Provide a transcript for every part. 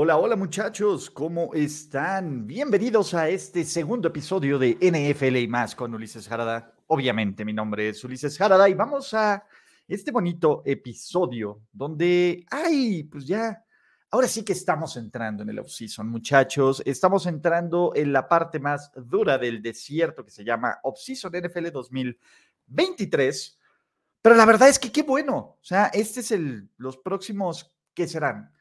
Hola, hola muchachos, ¿cómo están? Bienvenidos a este segundo episodio de NFL y más con Ulises Jarada. Obviamente mi nombre es Ulises Jarada y vamos a este bonito episodio donde, ay, pues ya, ahora sí que estamos entrando en el off-season, muchachos. Estamos entrando en la parte más dura del desierto que se llama off-season NFL 2023. Pero la verdad es que qué bueno. O sea, este es el, los próximos, ¿qué serán?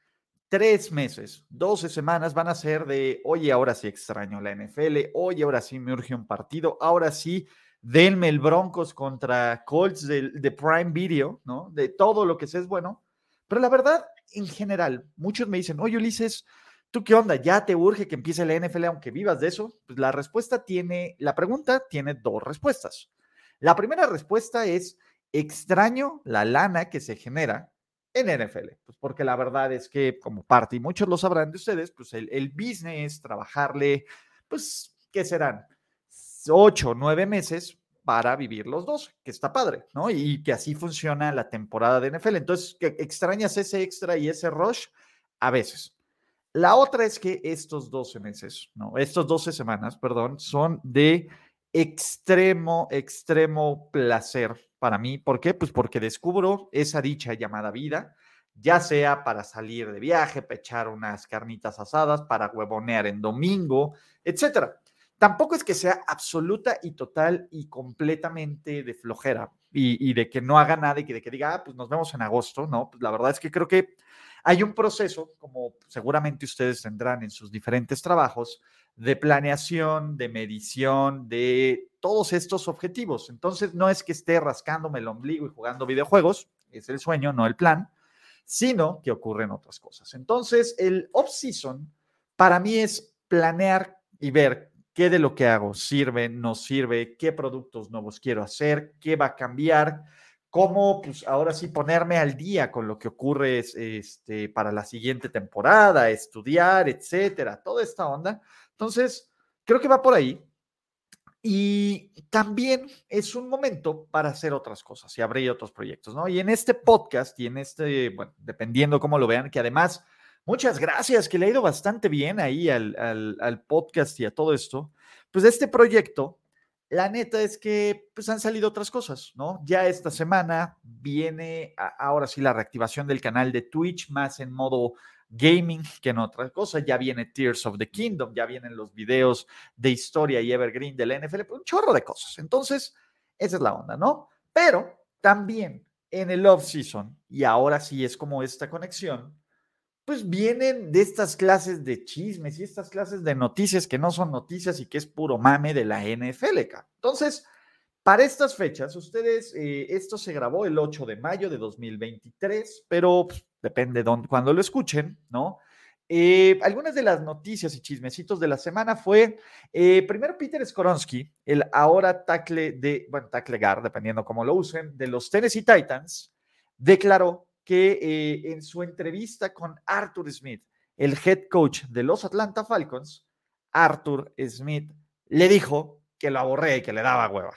Tres meses, 12 semanas van a ser de, oye, ahora sí extraño la NFL, oye, ahora sí me urge un partido, ahora sí, denme el Broncos contra Colts de, de Prime Video, ¿no? De todo lo que sé es bueno. Pero la verdad, en general, muchos me dicen, oye, Ulises, ¿tú qué onda? ¿Ya te urge que empiece la NFL aunque vivas de eso? Pues la respuesta tiene, la pregunta tiene dos respuestas. La primera respuesta es, extraño la lana que se genera en NFL, pues porque la verdad es que como parte, y muchos lo sabrán de ustedes, pues el, el business, trabajarle, pues, ¿qué serán? Ocho, nueve meses para vivir los dos, que está padre, ¿no? Y que así funciona la temporada de NFL. Entonces, que extrañas ese extra y ese rush a veces. La otra es que estos 12 meses, no, estos 12 semanas, perdón, son de extremo, extremo placer para mí. ¿Por qué? Pues porque descubro esa dicha llamada vida, ya sea para salir de viaje, pechar unas carnitas asadas, para huevonear en domingo, etcétera. Tampoco es que sea absoluta y total y completamente de flojera y, de que no haga nada y que de que diga, ah, pues nos vemos en agosto, ¿no? Pues la verdad es que creo que hay un proceso, como seguramente ustedes tendrán en sus diferentes trabajos, de planeación, de medición, de todos estos objetivos. Entonces, no es que esté rascándome el ombligo y jugando videojuegos, es el sueño, no el plan, sino que ocurren otras cosas. Entonces, el off-season para mí es planear y ver qué de lo que hago sirve, no sirve, qué productos nuevos quiero hacer, qué va a cambiar, cómo, pues ahora sí, ponerme al día con lo que ocurre este, para la siguiente temporada, estudiar, etcétera, toda esta onda. Entonces, creo que va por ahí. Y también es un momento para hacer otras cosas y abrir otros proyectos, ¿no? Y en este podcast y en este, bueno, dependiendo cómo lo vean, que además, muchas gracias, que le ha ido bastante bien ahí al, al, podcast y a todo esto. Pues este proyecto, la neta es que pues han salido otras cosas, ¿no? Ya esta semana viene ahora sí la reactivación del canal de Twitch más en modo gaming que en otra cosa. Ya viene Tears of the Kingdom, ya vienen los videos de historia y evergreen del NFL, pues, un chorro de cosas. Entonces, esa es la onda, ¿no? Pero también en el off-season, y ahora sí es como esta conexión, pues vienen de estas clases de chismes y estas clases de noticias que no son noticias y que es puro mame de la NFL. Entonces, para estas fechas, ustedes, eh, esto se grabó el 8 de mayo de 2023, pero pues, depende de cuando lo escuchen, ¿no? Eh, algunas de las noticias y chismecitos de la semana fue, eh, primero Peter Skoronsky, el ahora tackle de, bueno, tackle guard, dependiendo cómo lo usen, de los Tennessee Titans, declaró que en su entrevista con Arthur Smith, el head coach de los Atlanta Falcons, Arthur Smith le dijo que lo aborré y que le daba hueva.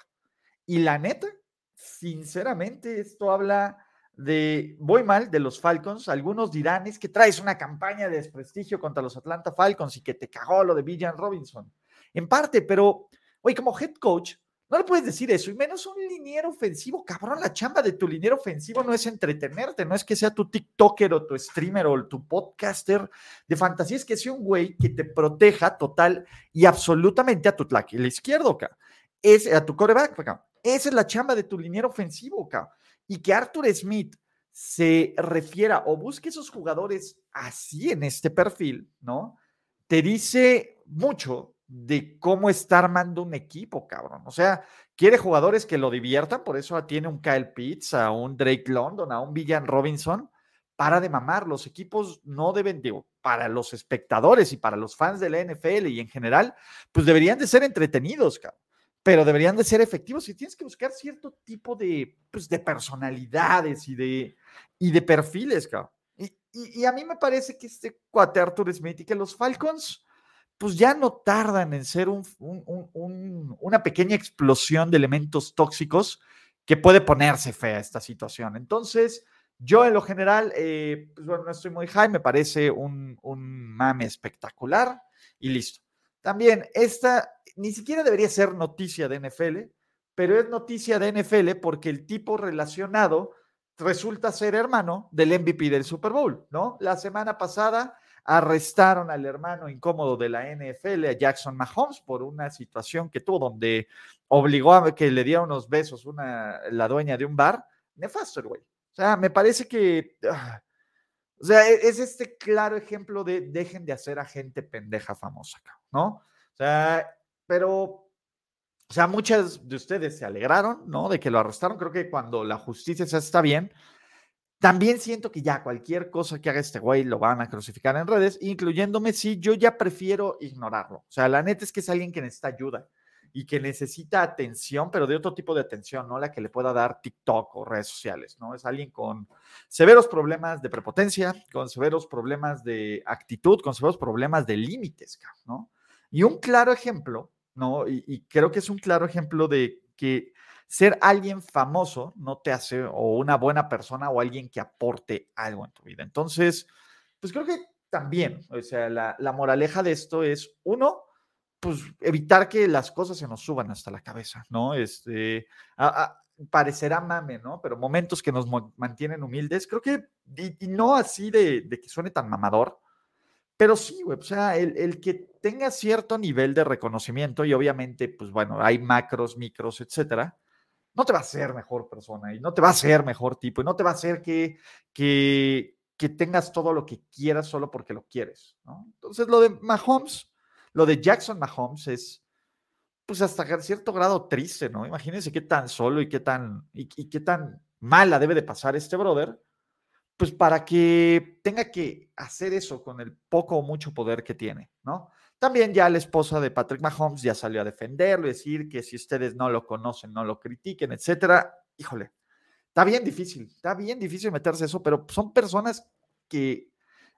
Y la neta, sinceramente, esto habla de, voy mal, de los Falcons. Algunos dirán, es que traes una campaña de desprestigio contra los Atlanta Falcons y que te cagó lo de Villan Robinson. En parte, pero, oye, como head coach, no le puedes decir eso, y menos un liniero ofensivo, cabrón. La chamba de tu liniero ofensivo no es entretenerte, no es que sea tu TikToker o tu streamer o tu podcaster de fantasía, es que sea un güey que te proteja total y absolutamente a tu el izquierdo, acá. Es a tu coreback, acá. Esa es la chamba de tu liniero ofensivo, cabrón. Y que Arthur Smith se refiera o busque esos jugadores así en este perfil, ¿no? Te dice mucho de cómo está armando un equipo, cabrón. O sea, quiere jugadores que lo diviertan, por eso tiene un Kyle Pitts, a un Drake London, a un Villan Robinson, para de mamar. Los equipos no deben, digo, para los espectadores y para los fans de la NFL y en general, pues deberían de ser entretenidos, cabrón pero deberían de ser efectivos y tienes que buscar cierto tipo de, pues, de personalidades y de, y de perfiles, cabrón. Y, a mí me parece que este cuate Arthur Smith que los Falcons, pues ya no tardan en ser un, una pequeña explosión de elementos tóxicos que puede ponerse fea esta situación. Entonces, Yo en lo general, eh, pues bueno, no estoy muy high, me parece un, un mame espectacular y listo. También esta ni siquiera debería ser noticia de NFL, pero es noticia de NFL porque el tipo relacionado resulta ser hermano del MVP del Super Bowl, ¿no? La semana pasada arrestaron al hermano incómodo de la NFL, a Jackson Mahomes, por una situación que tuvo donde obligó a que le diera unos besos una, la dueña de un bar. Nefasto güey. O sea, me parece que... Ah, o sea, e, es este claro ejemplo de dejen de hacer a gente pendeja famosa, ¿no? O sea, pero, o sea, muchas de ustedes se alegraron, ¿no? De que lo arrestaron. Creo que cuando la justicia se está bien, también siento que ya cualquier cosa que haga este güey lo van a crucificar en redes, incluyéndome si yo ya prefiero ignorarlo. O sea, la neta es que es alguien que necesita ayuda y que necesita atención, pero de otro tipo de atención, no la que le pueda dar TikTok o redes sociales, ¿no? Es alguien con severos problemas de prepotencia, con severos problemas de actitud, con severos problemas de límites, ¿no? Y un claro ejemplo, ¿no? Y, y creo que es un claro ejemplo de que ser alguien famoso no te hace o una buena persona o alguien que aporte algo en tu vida. Entonces, pues creo que también, o sea, la, moraleja de esto es, uno, pues evitar que las cosas se nos suban hasta la cabeza, ¿no? Este, parecerá mame, ¿no? Pero momentos que nos mantienen humildes, creo que, y, no así de, de, que suene tan mamador, pero sí, güey, o sea, el, el, que tenga cierto nivel de reconocimiento y obviamente, pues bueno, hay macros, micros, etcétera, no te va a hacer mejor persona y no te va a hacer mejor tipo y no te va a hacer que, que, que tengas todo lo que quieras solo porque lo quieres. ¿no? Entonces, lo de Mahomes, lo de Jackson Mahomes es, pues hasta cierto grado triste, ¿no? Imagínense qué tan solo y qué tan, y, y qué tan mala debe de pasar este brother, pues para que tenga que hacer eso con el poco o mucho poder que tiene, ¿no? También ya la esposa de Patrick Mahomes ya salió a defenderlo, decir que si ustedes no lo conocen, no lo critiquen, etcétera. Híjole, está bien difícil, está bien difícil meterse eso, pero son personas que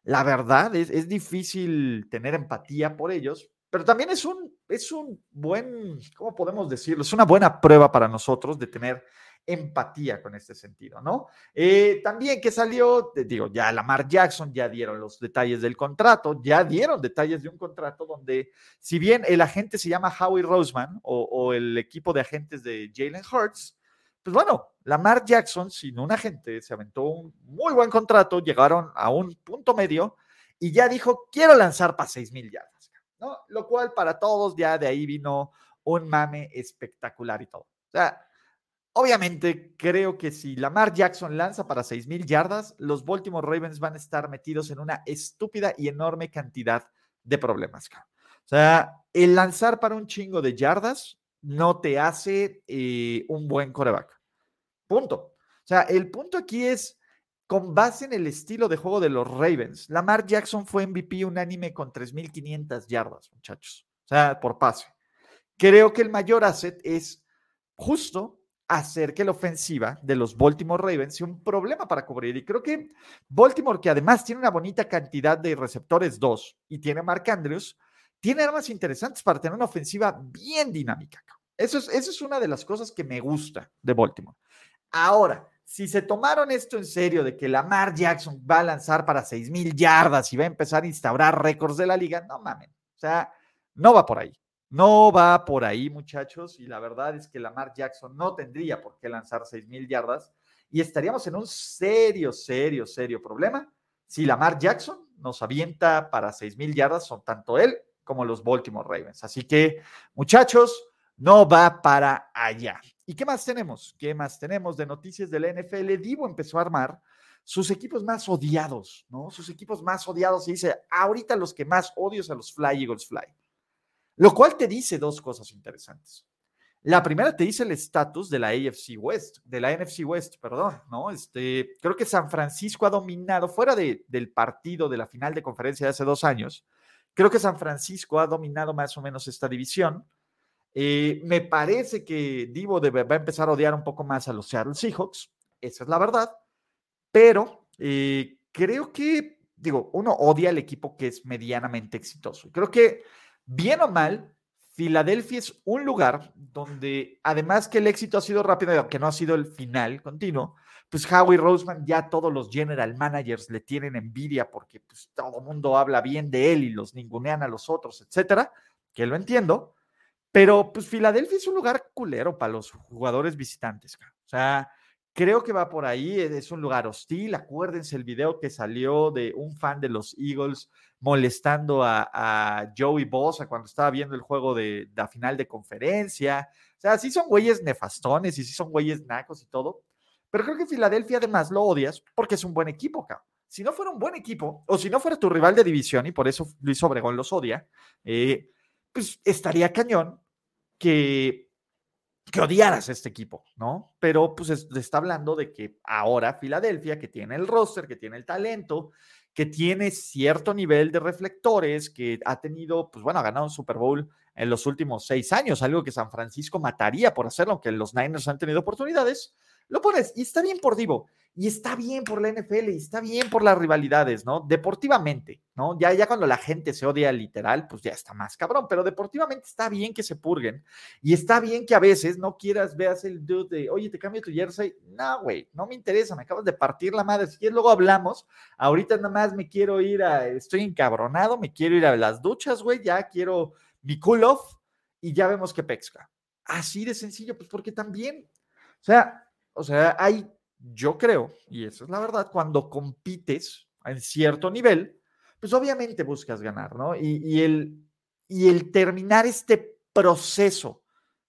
la verdad es, es difícil tener empatía por ellos, pero también es un, es un buen, ¿cómo podemos decirlo? Es una buena prueba para nosotros de tener empatía con este sentido, ¿no? Eh, también que salió, digo, ya Lamar Jackson, ya dieron los detalles del contrato, ya dieron detalles de un contrato donde, si bien el agente se llama Howie Roseman o, el equipo de agentes de Jalen Hurts, pues bueno, Lamar Jackson, sin un agente, se aventó un muy buen contrato, llegaron a un punto medio y ya dijo, quiero lanzar para 6 mil yardas, ¿no? Lo cual para todos ya de ahí vino un mame espectacular y todo. O sea, Obviamente, creo que si Lamar Jackson lanza para 6.000 yardas, los Baltimore Ravens van a estar metidos en una estúpida y enorme cantidad de problemas. O sea, el lanzar para un chingo de yardas no te hace eh, un buen coreback. Punto. O sea, el punto aquí es, con base en el estilo de juego de los Ravens, Lamar Jackson fue MVP unánime con 3.500 yardas, muchachos. O sea, por pase. Creo que el mayor asset es justo hacer que la ofensiva de los Baltimore Ravens sea un problema para cubrir. Y creo que Baltimore, que además tiene una bonita cantidad de receptores 2 y tiene Mark Andrews, tiene armas interesantes para tener una ofensiva bien dinámica. Eso es, eso es una de las cosas que me gusta de Baltimore. Ahora, si se tomaron esto en serio de que Lamar Jackson va a lanzar para 6 mil yardas y va a empezar a instaurar récords de la liga, no mames. O sea, no va por ahí. No va por ahí, muchachos, y la verdad es que Lamar Jackson no tendría por qué lanzar 6 mil yardas y estaríamos en un serio, serio, serio problema si Lamar Jackson nos avienta para 6 mil yardas, son tanto él como los Baltimore Ravens. Así que, muchachos, no va para allá. ¿Y qué más tenemos? ¿Qué más tenemos de noticias de la NFL? Divo empezó a armar sus equipos más odiados, ¿no? Sus equipos más odiados y dice, ahorita los que más odio a los Fly Eagles Fly. Lo cual te dice dos cosas interesantes. La primera te dice el estatus de la AFC West, de la NFC West, perdón, ¿no? Este, creo que San Francisco ha dominado, fuera de, del partido de la final de conferencia de hace dos años, creo que San Francisco ha dominado más o menos esta división. Eh, me parece que Divo debe, va a empezar a odiar un poco más a los Seattle Seahawks, esa es la verdad, pero eh, creo que, digo, uno odia al equipo que es medianamente exitoso. Creo que bien o mal, Filadelfia es un lugar donde, además que el éxito ha sido rápido, aunque no ha sido el final continuo, pues Howie Roseman ya todos los general managers le tienen envidia porque pues, todo el mundo habla bien de él y los ningunean a los otros, etcétera, que lo entiendo, pero pues Filadelfia es un lugar culero para los jugadores visitantes. O sea, creo que va por ahí, e, es un lugar hostil. Acuérdense el video que salió de un fan de los Eagles molestando a, Joey Bosa cuando estaba viendo el juego de la final de conferencia. O sea, sí son güeyes nefastones y sí son güeyes nacos y todo. Pero creo que Filadelfia además lo odias porque es un buen equipo, cabrón. Si no fuera un buen equipo, o si no fuera tu rival de división, y por eso Luis Obregón los odia, eh, pues estaría cañón que, que odiaras este equipo, ¿no? Pero pues está hablando de que ahora Filadelfia, que tiene el roster, que tiene el talento, que tiene cierto nivel de reflectores, que ha tenido, pues bueno, ha ganado un Super Bowl en los últimos seis años, algo que San Francisco mataría por hacerlo, aunque los Niners han tenido oportunidades, lo pones y está bien por Divo y está bien por la NFL y está bien por las rivalidades, ¿no? Deportivamente, ¿no? Ya, ya cuando la gente se odia literal, pues ya está más cabrón, pero deportivamente está bien que se purguen y está bien que a veces no quieras, veas el dude de, oye, te cambio tu jersey. No, güey, no me interesa, me acabas de partir la madre. Si quieres, luego hablamos. Ahorita nada más me quiero ir a, estoy encabronado, me quiero ir a las duchas, güey, ya quiero mi cool off y ya vemos qué pesca. Así de sencillo, pues porque también, o sea, o sea, hay yo creo, y eso es la verdad, cuando compites en cierto nivel, pues obviamente buscas ganar, ¿no? Y, el, y el terminar este proceso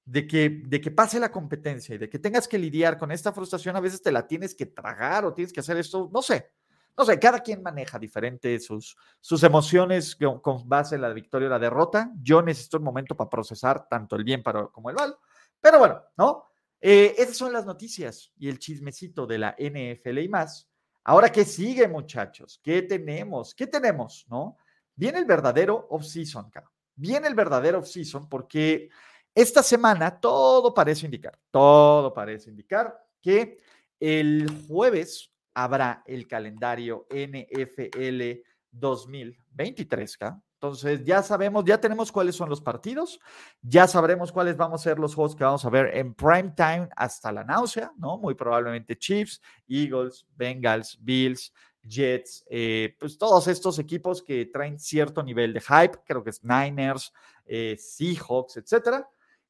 de que, de que pase la competencia y de que tengas que lidiar con esta frustración, a veces te la tienes que tragar o tienes que hacer esto, no sé, no sé, cada quien maneja diferente sus, sus emociones con, base en la victoria o la derrota. Yo necesito un momento para procesar tanto el bien como el mal, pero bueno, ¿no? Eh, esas son las noticias y el chismecito de la NFL y más. Ahora, ¿qué sigue, muchachos? ¿Qué tenemos? ¿Qué tenemos? ¿No? Viene el verdadero off-season, Viene el verdadero off-season porque esta semana todo parece indicar, todo parece indicar que el jueves habrá el calendario NFL 2023, ¿ca? Entonces, ya sabemos, ya tenemos cuáles son los partidos, ya sabremos cuáles vamos a ser los juegos que vamos a ver en prime time hasta la náusea, ¿no? Muy probablemente Chiefs, Eagles, Bengals, Bills, Jets, eh, pues todos estos equipos que traen cierto nivel de hype, creo que es Niners, eh, Seahawks, etcétera.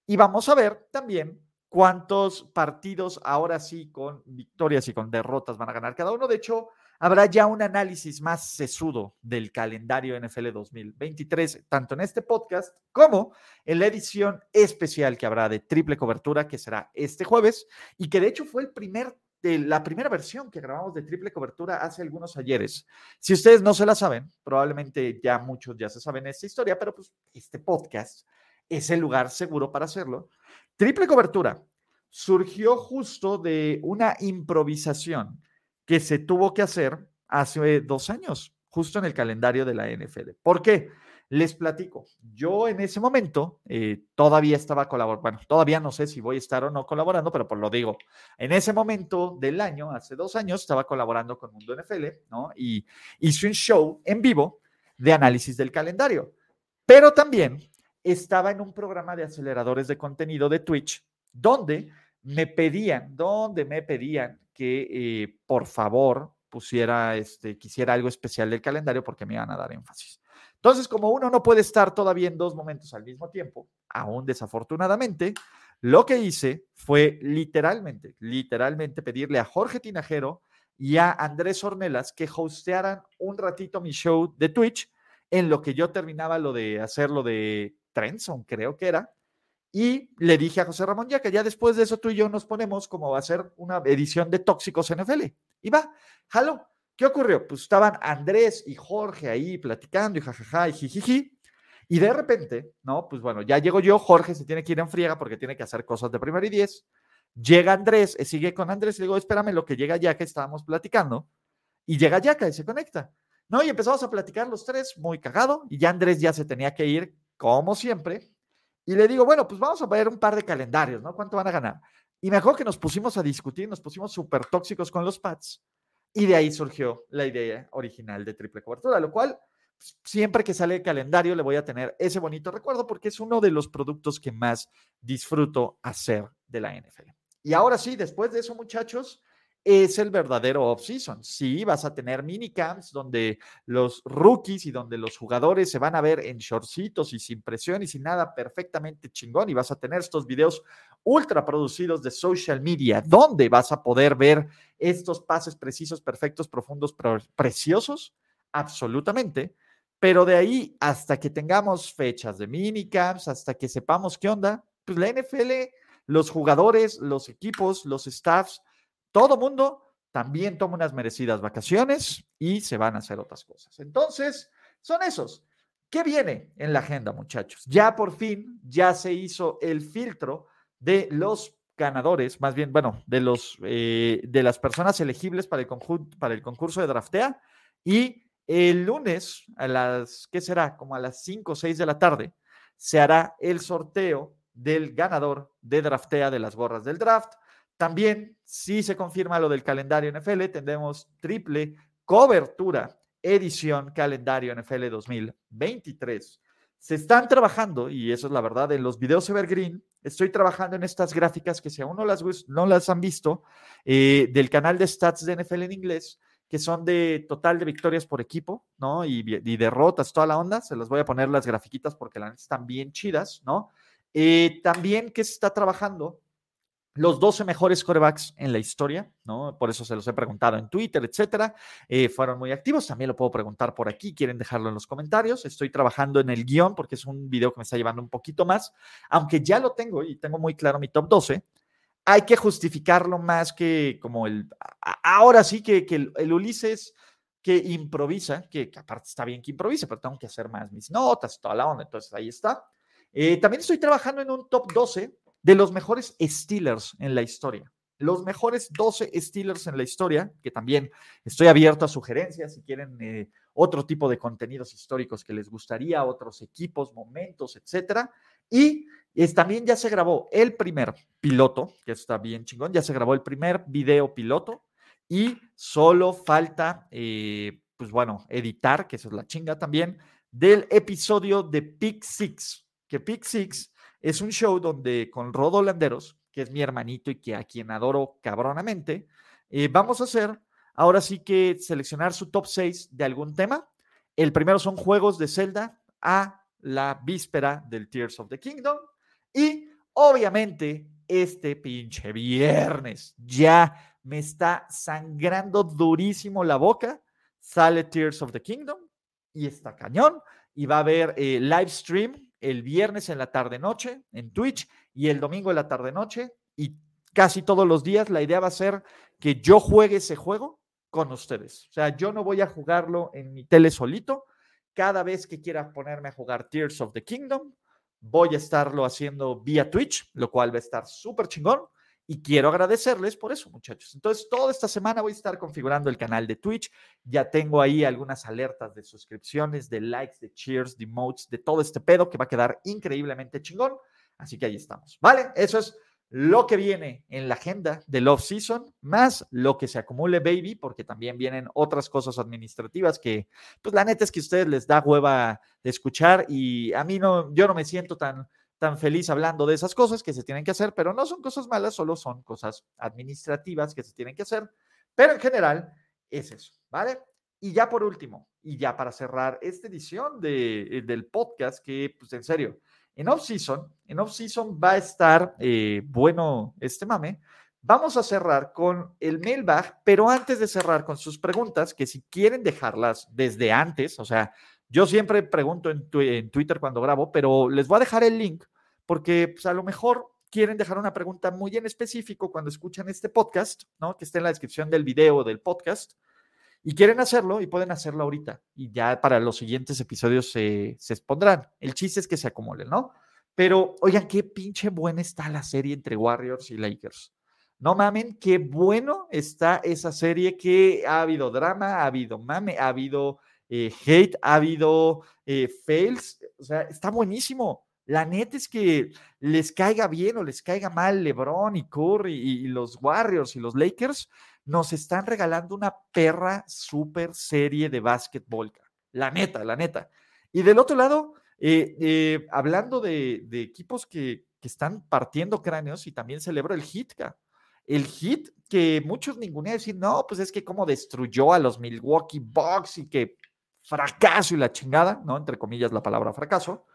Y vamos a ver también cuántos partidos ahora sí con victorias y con derrotas van a ganar cada uno. De hecho, habrá ya un análisis más sesudo del calendario NFL 2023, tanto en este podcast como en la edición especial que habrá de triple cobertura, que será este jueves, y que de hecho fue el primer de la primera versión que grabamos de triple cobertura hace algunos ayeres. Si ustedes no se la saben, probablemente ya muchos ya se saben esta historia, pero pues este podcast es el lugar seguro para hacerlo. Triple cobertura surgió justo de una improvisación que se tuvo que hacer hace dos años, justo en el calendario de la NFL. ¿Por qué? Les platico. Yo en ese momento eh, todavía estaba colaborando, bueno, todavía no sé si voy a estar o no colaborando, pero por lo digo, en ese momento del año, hace dos años, estaba colaborando con Mundo NFL, ¿no? Y hice un show en vivo de análisis del calendario, pero también estaba en un programa de aceleradores de contenido de Twitch, donde me pedían, donde me pedían que eh, por favor pusiera, este, quisiera algo especial del calendario porque me iban a dar énfasis. Entonces, como uno no puede estar todavía en dos momentos al mismo tiempo, aún desafortunadamente, lo que hice fue literalmente, literalmente pedirle a Jorge Tinajero y a Andrés Ornelas que hostearan un ratito mi show de Twitch en lo que yo terminaba lo de hacerlo de Trenson, creo que era, y le dije a José Ramón, ya que ya después de eso tú y yo nos ponemos como va a ser una edición de Tóxicos NFL. Y va, jalo. ¿Qué ocurrió? Pues estaban Andrés y Jorge ahí platicando y jajaja y jijiji. Y de repente, ¿no? Pues bueno, ya llego yo, Jorge se tiene que ir en friega porque tiene que hacer cosas de primero y diez. Llega Andrés, eh, sigue con Andrés y le digo, espérame lo que llega ya que estábamos platicando. Y llega Yaka y se conecta. ¿No? Y empezamos a platicar los tres, muy cagado. Y ya Andrés ya se tenía que ir, como siempre. Y le digo, bueno, pues vamos a ver un par de calendarios, ¿no? ¿Cuánto van a ganar? Y mejor que nos pusimos a discutir, nos pusimos súper tóxicos con los Pats. Y de ahí surgió la idea original de triple cobertura, lo cual pues, siempre que sale el calendario le voy a tener ese bonito recuerdo porque es uno de los productos que más disfruto hacer de la NFL. Y ahora sí, después de eso, muchachos, es el verdadero off-season. Sí, vas a tener minicamps donde los rookies y donde los jugadores se van a ver en shortcitos y sin presión y sin nada perfectamente chingón y vas a tener estos videos ultra producidos de social media donde vas a poder ver estos pases precisos, perfectos, profundos, preciosos, absolutamente. Pero de ahí hasta que tengamos fechas de minicamps, hasta que sepamos qué onda, pues la NFL, los jugadores, los equipos, los staffs, todo mundo también toma unas merecidas vacaciones y se van a hacer otras cosas. Entonces, son esos. ¿Qué viene en la agenda, muchachos? Ya por fin, ya se hizo el filtro de los ganadores, más bien, bueno, de, los, eh, de las personas elegibles para el, para el concurso de draftea. Y el lunes, a las, ¿qué será? Como a las 5 o 6 de la tarde, se hará el sorteo del ganador de draftea de las gorras del draft. También, si se confirma lo del calendario NFL, tendremos triple cobertura, edición calendario NFL 2023. Se están trabajando, y eso es la verdad, en los videos Evergreen. Estoy trabajando en estas gráficas que si aún no las, no las han visto, eh, del canal de stats de NFL en inglés, que son de total de victorias por equipo, ¿no? Y, derrotas, toda la onda. Se las voy a poner las grafiquitas porque las están bien chidas, ¿no? Eh, también que se está trabajando los 12 mejores corebacks en la historia, ¿no? Por eso se los he preguntado en Twitter, etcétera. Eh, fueron muy activos. También lo puedo preguntar por aquí. Quieren dejarlo en los comentarios. Estoy trabajando en el guion porque es un video que me está llevando un poquito más. Aunque ya lo tengo y tengo muy claro mi top 12, hay que justificarlo más que como el. Ahora sí que, el, Ulises que improvisa, que, aparte está bien que improvise, pero tengo que hacer más mis notas, toda la onda. Entonces ahí está. Eh, también estoy trabajando en un top 12 de los mejores Steelers en la historia. Los mejores 12 Steelers en la historia, que también estoy abierto a sugerencias si quieren eh, otro tipo de contenidos históricos que les gustaría, otros equipos, momentos, etcétera. Y es, también ya se grabó el primer piloto, que está bien chingón, ya se grabó el primer video piloto y solo falta, eh, pues bueno, editar, que eso es la chinga también, del episodio de Pick Six, que Pick Six es un show donde con Rodo Landeros, que es mi hermanito y que a quien adoro cabronamente, eh, vamos a hacer ahora sí que seleccionar su top 6 de algún tema. El primero son juegos de Zelda a la víspera del Tears of the Kingdom. Y obviamente este pinche viernes ya me está sangrando durísimo la boca. Sale Tears of the Kingdom y está cañón. Y va a haber eh, live stream el viernes en la tarde-noche en Twitch y el domingo en la tarde-noche. Y casi todos los días la idea va a ser que yo juegue ese juego con ustedes. O sea, yo no voy a jugarlo en mi tele solito. Cada vez que quiera ponerme a jugar Tears of the Kingdom, voy a estarlo haciendo vía Twitch, lo cual va a estar súper chingón. Y quiero agradecerles por eso, muchachos. Entonces, toda esta semana voy a estar configurando el canal de Twitch. Ya tengo ahí algunas alertas de suscripciones, de likes, de cheers, de emotes, de todo este pedo que va a quedar increíblemente chingón. Así que ahí estamos. ¿Vale? Eso es lo que viene en la agenda del off-season, más lo que se acumule, baby, porque también vienen otras cosas administrativas que, pues la neta es que a ustedes les da hueva de escuchar y a mí no, yo no me siento tan tan feliz hablando de esas cosas que se tienen que hacer, pero no son cosas malas, solo son cosas administrativas que se tienen que hacer. Pero en general es eso, ¿vale? Y ya por último, y ya para cerrar esta edición de, eh, del podcast, que pues en serio, en off-season, en off-season va a estar eh, bueno este mame. Vamos a cerrar con el mailbag, pero antes de cerrar con sus preguntas, que si quieren dejarlas desde antes, o sea, yo siempre pregunto en, en, Twitter cuando grabo, pero les voy a dejar el link porque pues, a lo mejor quieren dejar una pregunta muy en específico cuando escuchan este podcast, ¿no? Que está en la descripción del video del podcast. Y quieren hacerlo y pueden hacerlo ahorita. Y ya para los siguientes episodios se, se expondrán. El chiste es que se acumulen, ¿no? Pero, oigan, qué pinche buena está la serie entre Warriors y Lakers. No mamen, qué bueno está esa serie que ha habido drama, ha habido mame, ha habido eh, hate, ha habido eh, fails. O sea, está buenísimo. La neta es que les caiga bien o les caiga mal LeBron y Curry y, los Warriors y los Lakers, nos están regalando una perra super serie de básquetbol. La neta, la neta. Y del otro lado, eh, eh, hablando de, equipos que, están partiendo cráneos y también celebro el hit, el hit que muchos ningunean decir, no, pues es que como destruyó a los Milwaukee Bucks y que fracaso y la chingada, ¿no? Entre comillas la palabra fracaso.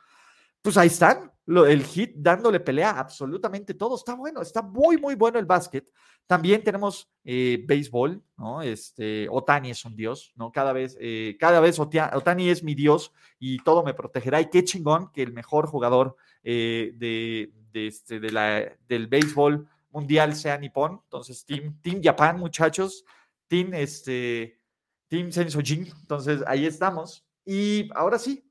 Pues ahí están, el hit dándole pelea absolutamente todo. Está bueno, está muy, muy bueno el básquet. También tenemos eh, béisbol, ¿no? Este, Otani es un dios, ¿no? Cada vez, eh, cada vez Otani es mi dios y todo me protegerá. Y qué chingón que el mejor jugador eh, de, este, del béisbol mundial sea Nippon. Entonces, Team, team Japan, muchachos. Team, este, team Sensojin. Entonces, ahí estamos. Y ahora sí,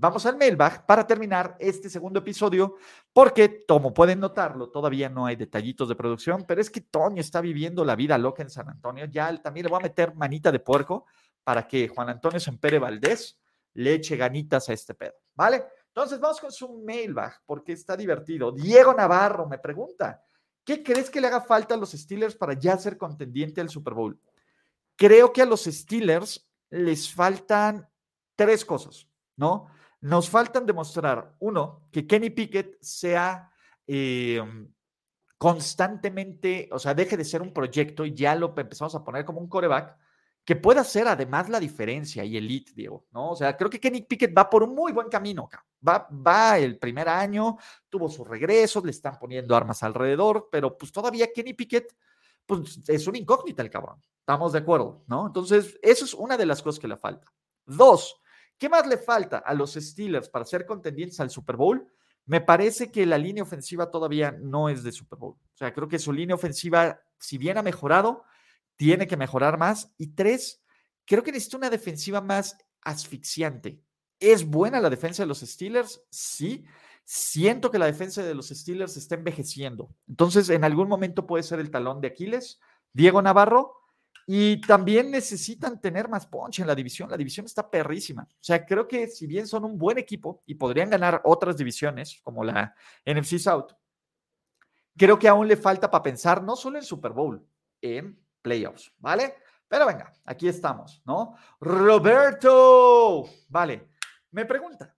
Vamos al mailbag para terminar este segundo episodio, porque como pueden notarlo, todavía no hay detallitos de producción, pero es que Toño está viviendo la vida loca en San Antonio. Ya también le voy a meter manita de puerco para que Juan Antonio Sempere Valdés le eche ganitas a este pedo, ¿vale? Entonces vamos con su mailbag, porque está divertido. Diego Navarro me pregunta, ¿qué crees que le haga falta a los Steelers para ya ser contendiente al Super Bowl? Creo que a los Steelers les faltan tres cosas, ¿no? Nos faltan demostrar, uno, que Kenny Pickett sea em, constantemente, o sea, deje de ser un proyecto y ya lo empezamos a poner como un coreback que pueda ser además la diferencia y elite, Diego, ¿no? O sea, creo que Kenny Pickett va por un muy buen camino, va, va el primer año, tuvo sus regresos, le están poniendo armas alrededor, pero pues todavía Kenny Pickett, pues es una incógnita el cabrón, estamos de acuerdo, ¿no? Entonces, eso es una de las cosas que le falta. Dos, ¿Qué más le falta a los Steelers para ser contendientes al Super Bowl? Me parece que la línea ofensiva todavía no es de Super Bowl. O sea, creo que su línea ofensiva, si bien ha mejorado, tiene que mejorar más. Y tres, creo que necesita una defensiva más asfixiante. ¿Es buena la defensa de los Steelers? Sí. Siento que la defensa de los Steelers está envejeciendo. Entonces, en algún momento puede ser el talón de Aquiles. Diego Navarro, y también necesitan tener más punch en la división. La división está perrísima. O sea, creo que si bien son un buen equipo y podrían ganar otras divisiones, como la NFC South, creo que aún le falta para pensar no solo en Super Bowl, en playoffs, ¿vale? Pero venga, aquí estamos, ¿no? Roberto, vale, me pregunta,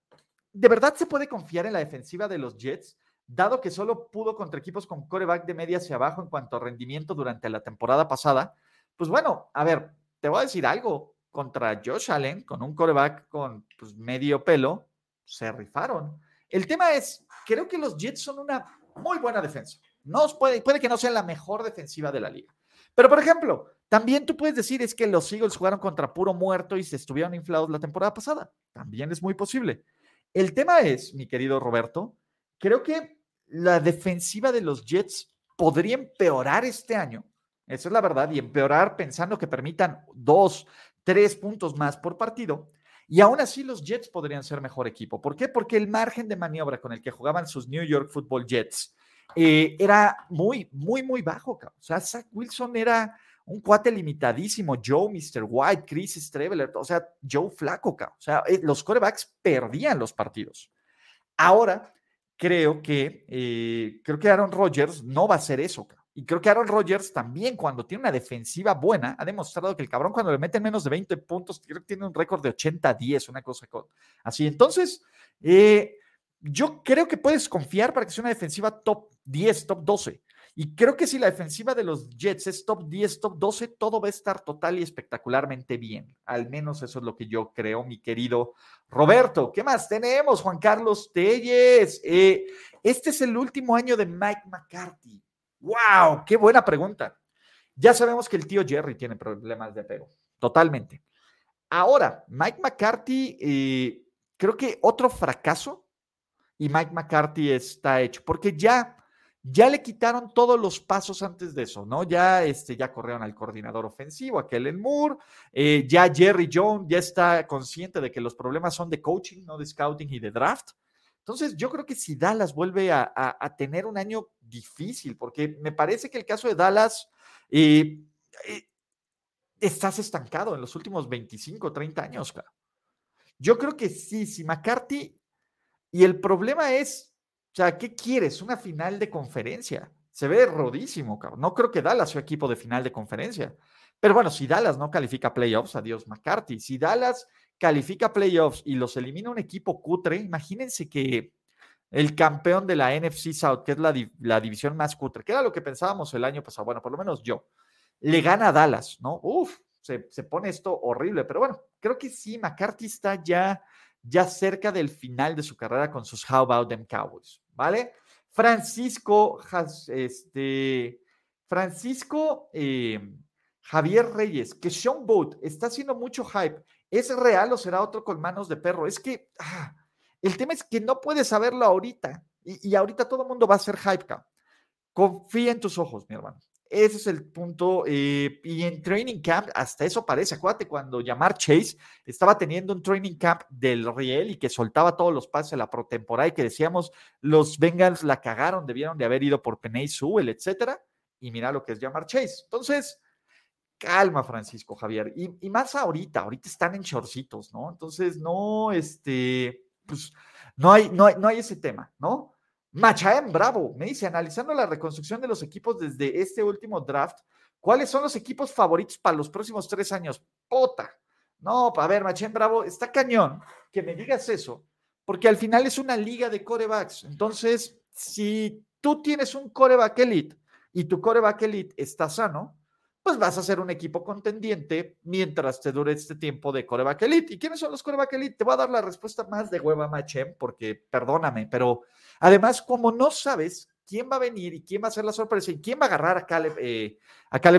¿de verdad se puede confiar en la defensiva de los Jets? Dado que solo pudo contra equipos con coreback de media hacia abajo en cuanto a rendimiento durante la temporada pasada, pues bueno, a ver, te voy a decir algo. Contra Josh Allen, con un coreback con pues, medio pelo, se rifaron. El tema es, creo que los Jets son una muy buena defensa. No puede, puede que no sea la mejor defensiva de la liga. Pero, por ejemplo, también tú puedes decir es que los Eagles jugaron contra puro muerto y se estuvieron inflados la temporada pasada. También es muy posible. El tema es, mi querido Roberto, creo que la defensiva de los Jets podría empeorar este año esa es la verdad. Y empeorar pensando que permitan dos, tres puntos más por partido. Y aún así los Jets podrían ser mejor equipo. ¿Por qué? Porque el margen de maniobra con el que jugaban sus New York Football Jets eh, era muy, muy, muy bajo. O sea, Zach Wilson era un cuate limitadísimo. Joe, Mr. White, Chris Streveler, o sea, Joe Flaco. O sea, eh, los corebacks perdían los partidos. Ahora, creo que, eh, creo que Aaron Rodgers no va a hacer eso. Y creo que Aaron Rodgers también, cuando tiene una defensiva buena, ha demostrado que el cabrón, cuando le meten menos de 20 puntos, creo que tiene un récord de 80-10, una cosa así. Entonces, eh, yo creo que puedes confiar para que sea una defensiva top 10, top 12. Y creo que si la defensiva de los Jets es top 10, top 12, todo va a estar total y espectacularmente bien. Al menos eso es lo que yo creo, mi querido Roberto. ¿Qué más tenemos, Juan Carlos Telles? Eh, este es el último año de Mike McCarthy. ¡Wow! ¡Qué buena pregunta! Ya sabemos que el tío Jerry tiene problemas de apego, totalmente. Ahora, Mike McCarthy, eh, creo que otro fracaso y Mike McCarthy está hecho, porque ya, ya le quitaron todos los pasos antes de eso, ¿no? Ya, este, ya corrieron al coordinador ofensivo, a Kellen Moore, eh, ya Jerry Jones ya está consciente de que los problemas son de coaching, no de scouting y de draft. Entonces, yo creo que si Dallas vuelve a, tener un año difícil, porque me parece que el caso de Dallas, eh, eh, estás estancado en los últimos 25, 30 años. Yo creo que sí, si McCarthy, y el problema es, o sea, ¿qué quieres? Una final de conferencia. Se ve rodísimo, cabrón. No creo que Dallas sea equipo de final de conferencia. Pero bueno, si Dallas no califica playoffs, adiós McCarthy. Si Dallas califica playoffs y los elimina un equipo cutre, imagínense que el campeón de la NFC South, que es la, la división más cutre, que era lo que pensábamos el año pasado, bueno, por lo menos yo, le gana a Dallas, ¿no? Uf, se, se, pone esto horrible, pero bueno, creo que sí, McCarthy está ya, ya cerca del final de su carrera con sus How About Them Cowboys, ¿vale? Francisco, este, Francisco eh, Javier Reyes, que Sean Boat está haciendo mucho hype. ¿Es real o será otro con manos de perro? Es que ah, el tema es que no puedes saberlo ahorita. Y, ahorita todo el mundo va a ser hype. Confía en tus ojos, mi hermano. Ese es el punto. Eh, y en Training Camp, hasta eso parece. Acuérdate cuando llamar Chase estaba teniendo un Training Camp del Riel y que soltaba todos los pases de la protemporada y que decíamos los Bengals la cagaron, debieron de haber ido por Penay Sewell, etcétera. Y mira lo que es llamar Chase. Entonces, calma, Francisco Javier. Y, más ahorita, ahorita están en chorcitos, ¿no? Entonces, no, este, pues, no hay, no hay, no hay ese tema, ¿no? Machaem, bravo, me dice, analizando la reconstrucción de los equipos desde este último draft, ¿cuáles son los equipos favoritos para los próximos tres años? Pota. No, a ver, Machaem, bravo, está cañón que me digas eso, porque al final es una liga de corebacks. Entonces, si tú tienes un coreback elite y tu coreback elite está sano, pues vas a ser un equipo contendiente mientras te dure este tiempo de coreback elite. ¿Y quiénes son los coreback elite? Te voy a dar la respuesta más de hueva, Machem, porque perdóname, pero además, como no sabes quién va a venir y quién va a ser la sorpresa y quién va a agarrar a Caleb, eh,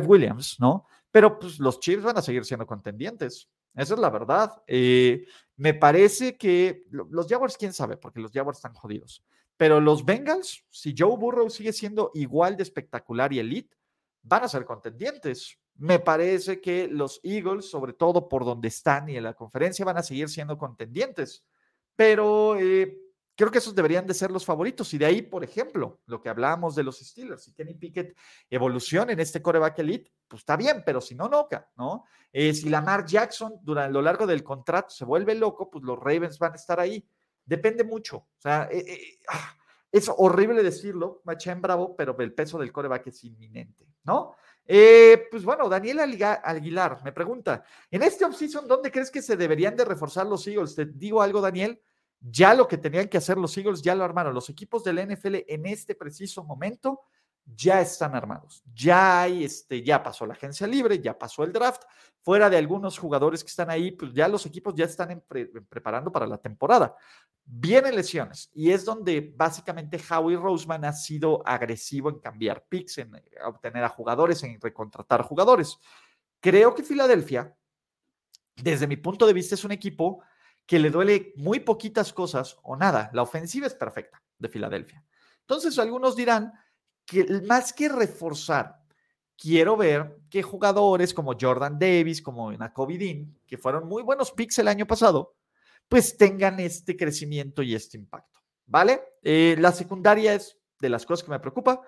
Williams, ¿no? Pero pues los Chiefs van a seguir siendo contendientes. Esa es la verdad. Eh, me parece que los Jaguars, quién sabe, porque los Jaguars están jodidos. Pero los Bengals, si Joe Burrow sigue siendo igual de espectacular y elite, van a ser contendientes. Me parece que los Eagles, sobre todo por donde están y en la conferencia, van a seguir siendo contendientes. Pero eh, creo que esos deberían de ser los favoritos. Y de ahí, por ejemplo, lo que hablábamos de los Steelers, si Kenny Pickett evoluciona en este coreback elite, pues está bien, pero si no, no, ¿no? Eh, si Lamar Jackson durante lo largo del contrato se vuelve loco, pues los Ravens van a estar ahí. Depende mucho. O sea, eh, ah, es horrible decirlo, Machén Bravo, pero el peso del coreback es inminente, ¿no? Eh, pues bueno, Daniel Aguilar me pregunta, en este offseason, ¿dónde crees que se deberían de reforzar los Eagles? Te digo algo, Daniel, ya lo que tenían que hacer los Eagles ya lo armaron. Los equipos del NFL en este preciso momento ya están armados. Ya hay, este, ya pasó la agencia libre, ya pasó el draft. Fuera de algunos jugadores que están ahí, pues ya los equipos ya están preparando para la temporada. Vienen lesiones y es donde básicamente Howie Roseman ha sido agresivo en cambiar picks, en eh, obtener a jugadores, en recontratar jugadores. Creo que Filadelfia, desde mi punto de vista, es un equipo que le duele muy poquitas cosas o nada. La ofensiva es perfecta de Filadelfia. Entonces, algunos dirán que más que reforzar, quiero ver que jugadores como Jordan Davis, como Nakobe Dean, que fueron muy buenos picks el año pasado, pues tengan este crecimiento y este impacto, ¿vale? Eh, la secundaria es de las cosas que me preocupa,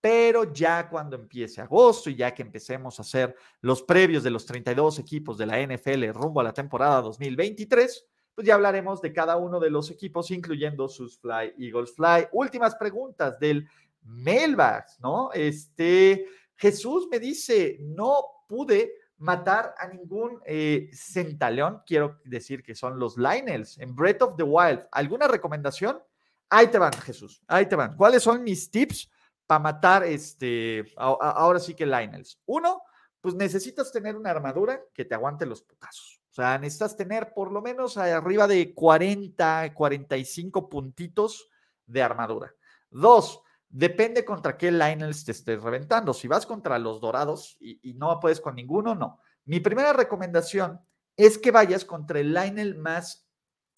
pero ya cuando empiece agosto y ya que empecemos a hacer los previos de los 32 equipos de la NFL rumbo a la temporada 2023, pues ya hablaremos de cada uno de los equipos, incluyendo sus Fly Eagles Fly. Últimas preguntas del Mailbags, ¿no? Este, Jesús me dice, no pude matar a ningún eh, centaleón, quiero decir que son los Lionels en Breath of the Wild. ¿Alguna recomendación? Ahí te van, Jesús, ahí te van. ¿Cuáles son mis tips para matar este, ahora sí que Lionels? Uno, pues necesitas tener una armadura que te aguante los putazos. O sea, necesitas tener por lo menos arriba de 40, 45 puntitos de armadura. Dos, Depende contra qué Lionels te estés reventando. Si vas contra los dorados y, no puedes con ninguno, no. Mi primera recomendación es que vayas contra el Lionel más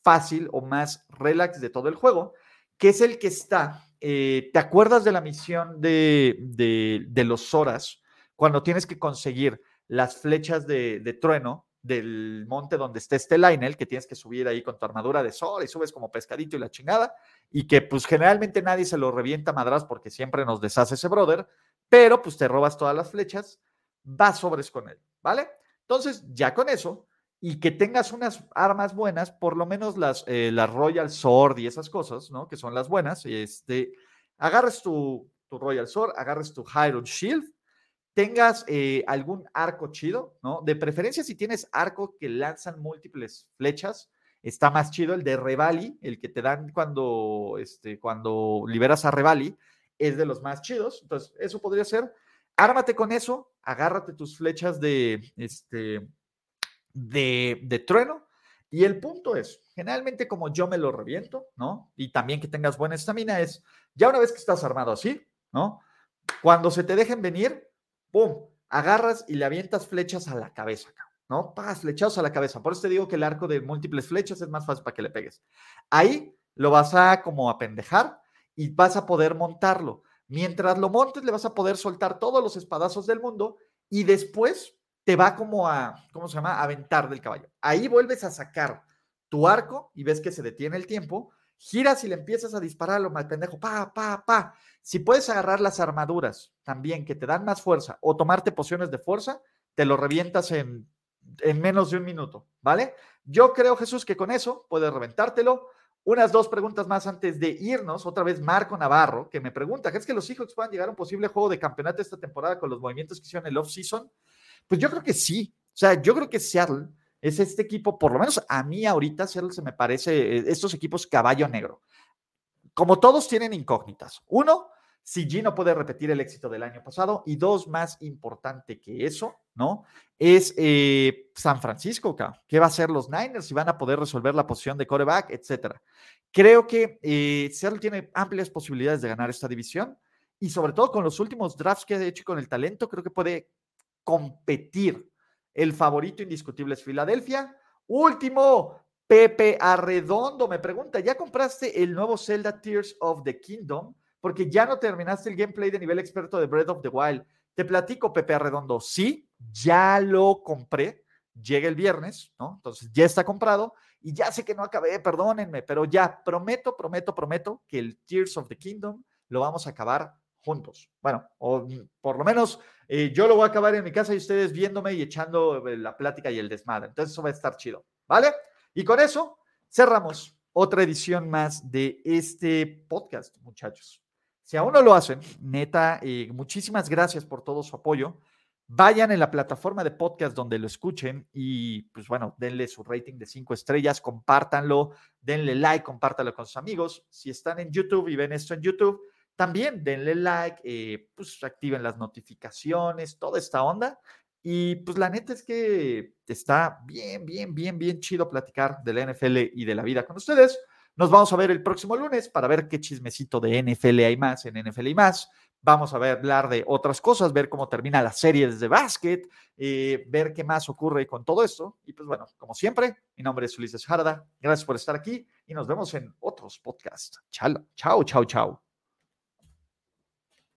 fácil o más relax de todo el juego, que es el que está. Eh, ¿Te acuerdas de la misión de, de, los Horas cuando tienes que conseguir las flechas de, de trueno del monte donde esté este Lionel, que tienes que subir ahí con tu armadura de sol y subes como pescadito y la chingada, y que pues generalmente nadie se lo revienta madras porque siempre nos deshace ese brother, pero pues te robas todas las flechas, vas sobres con él, ¿vale? Entonces, ya con eso, y que tengas unas armas buenas, por lo menos las, eh, las Royal Sword y esas cosas, ¿no? Que son las buenas, este, agarres tu, tu Royal Sword, agarres tu Hyrule Shield, tengas eh, algún arco chido, ¿no? De preferencia si tienes arco que lanzan múltiples flechas, está más chido. El de Revali, el que te dan cuando, este, cuando liberas a Revali, es de los más chidos. Entonces, eso podría ser. Ármate con eso, agárrate tus flechas de, este, de, de trueno. Y el punto es, generalmente como yo me lo reviento, ¿no? Y también que tengas buena estamina, es, ya una vez que estás armado así, ¿no? Cuando se te dejen venir, ¡pum! Agarras y le avientas flechas a la cabeza, ¿no? Pagas flechados a la cabeza. Por eso te digo que el arco de múltiples flechas es más fácil para que le pegues. Ahí lo vas a como apendejar y vas a poder montarlo. Mientras lo montes, le vas a poder soltar todos los espadazos del mundo y después te va como a, ¿cómo se llama? Aventar del caballo. Ahí vuelves a sacar tu arco y ves que se detiene el tiempo, giras y le empiezas a disparar lo mal pendejo, pa, pa, pa. Si puedes agarrar las armaduras también que te dan más fuerza o tomarte pociones de fuerza, te lo revientas en, en menos de un minuto, ¿vale? Yo creo, Jesús, que con eso puedes reventártelo. Unas dos preguntas más antes de irnos. Otra vez Marco Navarro, que me pregunta, ¿crees que los Seahawks puedan llegar a un posible juego de campeonato esta temporada con los movimientos que hicieron el off-season? Pues yo creo que sí. O sea, yo creo que Seattle es este equipo, por lo menos a mí ahorita, se me parece eh, estos equipos caballo negro. Como todos tienen incógnitas. Uno, si G no puede repetir el éxito del año pasado. Y dos, más importante que eso, ¿no? Es eh, San Francisco, ¿qué va a hacer los Niners? Si van a poder resolver la posición de coreback, etcétera. Creo que eh, Seattle tiene amplias posibilidades de ganar esta división y sobre todo con los últimos drafts que ha hecho con el talento, creo que puede competir. El favorito indiscutible es Filadelfia. Último, Pepe Arredondo me pregunta, ¿ya compraste el nuevo Zelda Tears of the Kingdom? Porque ya no terminaste el gameplay de nivel experto de Breath of the Wild. Te platico, Pepe Arredondo, sí, ya lo compré, llega el viernes, ¿no? Entonces ya está comprado y ya sé que no acabé, perdónenme, pero ya prometo, prometo, prometo que el Tears of the Kingdom lo vamos a acabar juntos. Bueno, o por lo menos eh, yo lo voy a acabar en mi casa y ustedes viéndome y echando eh, la plática y el desmadre. Entonces eso va a estar chido, ¿vale? Y con eso cerramos otra edición más de este podcast, muchachos. Si aún no lo hacen, neta, eh, muchísimas gracias por todo su apoyo. Vayan en la plataforma de podcast donde lo escuchen y pues bueno, denle su rating de cinco estrellas, compártanlo, denle like, compártanlo con sus amigos. Si están en YouTube y ven esto en YouTube, también denle like, eh, pues activen las notificaciones, toda esta onda. Y pues la neta es que está bien, bien, bien, bien chido platicar de la NFL y de la vida con ustedes. Nos vamos a ver el próximo lunes para ver qué chismecito de NFL hay más en NFL y más. Vamos a ver, hablar de otras cosas, ver cómo termina la serie desde básquet, eh, ver qué más ocurre con todo esto. Y pues bueno, como siempre, mi nombre es Ulises Jarda. Gracias por estar aquí y nos vemos en otros podcasts. Chao, chao, chao, chao.